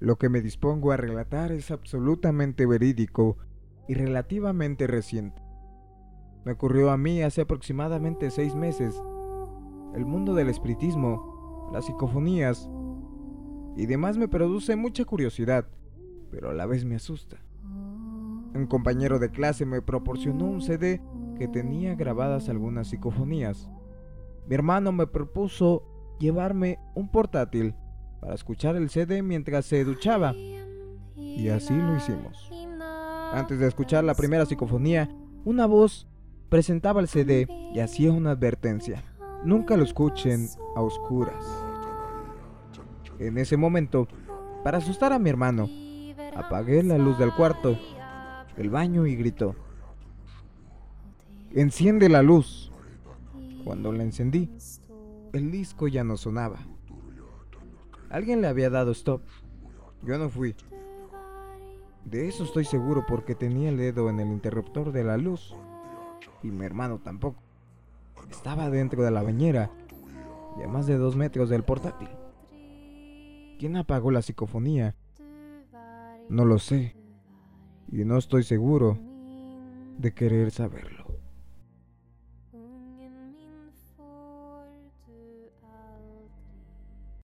Lo que me dispongo a relatar es absolutamente verídico y relativamente reciente. Me ocurrió a mí hace aproximadamente seis meses. El mundo del espiritismo, las psicofonías y demás me produce mucha curiosidad, pero a la vez me asusta. Un compañero de clase me proporcionó un CD que tenía grabadas algunas psicofonías. Mi hermano me propuso llevarme un portátil para escuchar el CD mientras se duchaba. Y así lo hicimos. Antes de escuchar la primera psicofonía, una voz presentaba el CD y hacía una advertencia. Nunca lo escuchen a oscuras. En ese momento, para asustar a mi hermano, apagué la luz del cuarto, el baño y gritó. Enciende la luz. Cuando la encendí, el disco ya no sonaba. Alguien le había dado stop. Yo no fui. De eso estoy seguro porque tenía el dedo en el interruptor de la luz. Y mi hermano tampoco. Estaba dentro de la bañera y a más de dos metros del portátil. ¿Quién apagó la psicofonía? No lo sé. Y no estoy seguro de querer saberlo.